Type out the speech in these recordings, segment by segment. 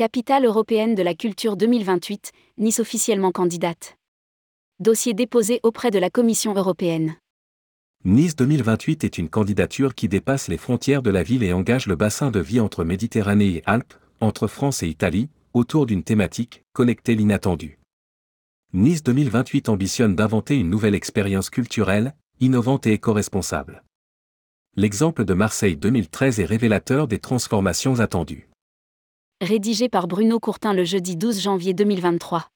Capitale européenne de la culture 2028, Nice officiellement candidate. Dossier déposé auprès de la Commission européenne. Nice 2028 est une candidature qui dépasse les frontières de la ville et engage le bassin de vie entre Méditerranée et Alpes, entre France et Italie, autour d'une thématique, connecter l'inattendu. Nice 2028 ambitionne d'inventer une nouvelle expérience culturelle, innovante et éco-responsable. L'exemple de Marseille 2013 est révélateur des transformations attendues rédigé par Bruno Courtin le jeudi 12 janvier 2023.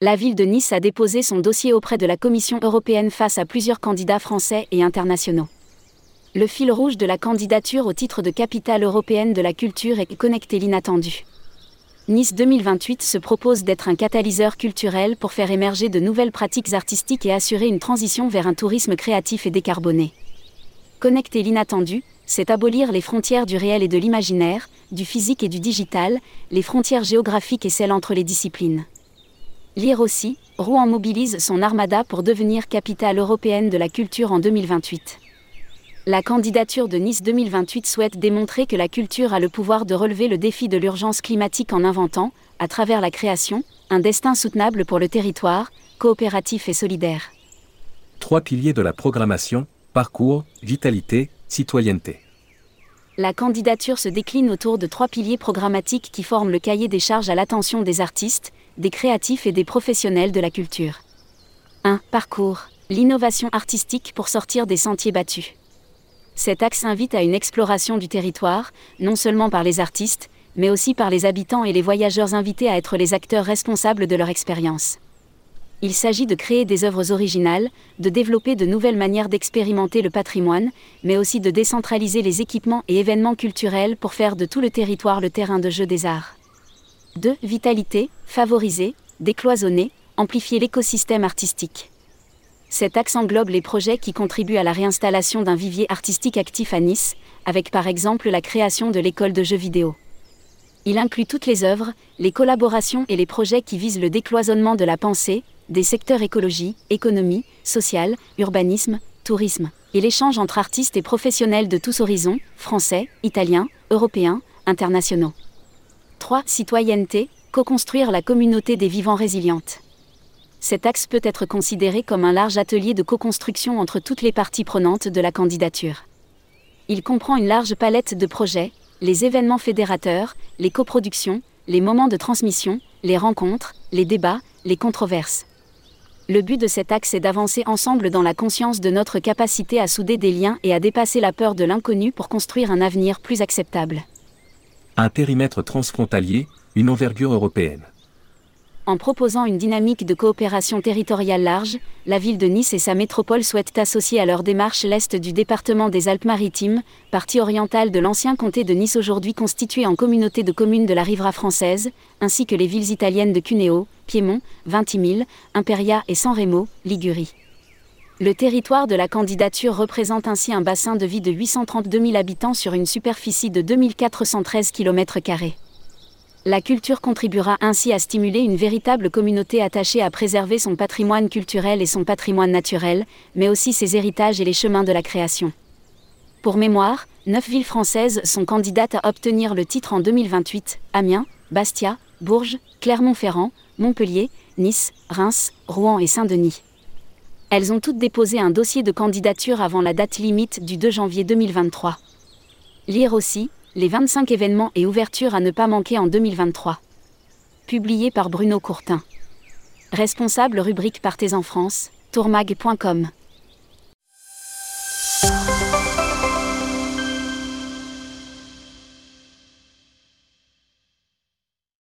La ville de Nice a déposé son dossier auprès de la Commission européenne face à plusieurs candidats français et internationaux. Le fil rouge de la candidature au titre de capitale européenne de la culture est connecter l'inattendu. Nice 2028 se propose d'être un catalyseur culturel pour faire émerger de nouvelles pratiques artistiques et assurer une transition vers un tourisme créatif et décarboné. Connecter l'inattendu, c'est abolir les frontières du réel et de l'imaginaire, du physique et du digital, les frontières géographiques et celles entre les disciplines. Lire aussi, Rouen mobilise son armada pour devenir capitale européenne de la culture en 2028. La candidature de Nice 2028 souhaite démontrer que la culture a le pouvoir de relever le défi de l'urgence climatique en inventant, à travers la création, un destin soutenable pour le territoire, coopératif et solidaire. Trois piliers de la programmation, Parcours, vitalité, citoyenneté. La candidature se décline autour de trois piliers programmatiques qui forment le cahier des charges à l'attention des artistes, des créatifs et des professionnels de la culture. 1. Parcours. L'innovation artistique pour sortir des sentiers battus. Cet axe invite à une exploration du territoire, non seulement par les artistes, mais aussi par les habitants et les voyageurs invités à être les acteurs responsables de leur expérience il s'agit de créer des œuvres originales, de développer de nouvelles manières d'expérimenter le patrimoine, mais aussi de décentraliser les équipements et événements culturels pour faire de tout le territoire le terrain de jeu des arts. 2. Vitalité, favoriser, décloisonner, amplifier l'écosystème artistique. Cet axe englobe les projets qui contribuent à la réinstallation d'un vivier artistique actif à Nice, avec par exemple la création de l'école de jeux vidéo. Il inclut toutes les œuvres, les collaborations et les projets qui visent le décloisonnement de la pensée, des secteurs écologie, économie, social, urbanisme, tourisme, et l'échange entre artistes et professionnels de tous horizons, français, italiens, européens, internationaux. 3. Citoyenneté, co-construire la communauté des vivants résilientes. Cet axe peut être considéré comme un large atelier de co-construction entre toutes les parties prenantes de la candidature. Il comprend une large palette de projets, les événements fédérateurs, les coproductions, les moments de transmission, les rencontres, les débats, les controverses le but de cet axe est d'avancer ensemble dans la conscience de notre capacité à souder des liens et à dépasser la peur de l'inconnu pour construire un avenir plus acceptable. Un périmètre transfrontalier, une envergure européenne. En proposant une dynamique de coopération territoriale large, la ville de Nice et sa métropole souhaitent associer à leur démarche l'Est du département des Alpes-Maritimes, partie orientale de l'ancien comté de Nice aujourd'hui constitué en communauté de communes de la Rivera française, ainsi que les villes italiennes de Cuneo, Piémont, Vintimille, Imperia et San Remo, Ligurie. Le territoire de la candidature représente ainsi un bassin de vie de 832 000 habitants sur une superficie de 2413 km. La culture contribuera ainsi à stimuler une véritable communauté attachée à préserver son patrimoine culturel et son patrimoine naturel, mais aussi ses héritages et les chemins de la création. Pour mémoire, neuf villes françaises sont candidates à obtenir le titre en 2028 Amiens, Bastia, Bourges, Clermont-Ferrand, Montpellier, Nice, Reims, Rouen et Saint-Denis. Elles ont toutes déposé un dossier de candidature avant la date limite du 2 janvier 2023. Lire aussi, les 25 événements et ouvertures à ne pas manquer en 2023. Publié par Bruno Courtin. Responsable rubrique Partez en France, tourmag.com.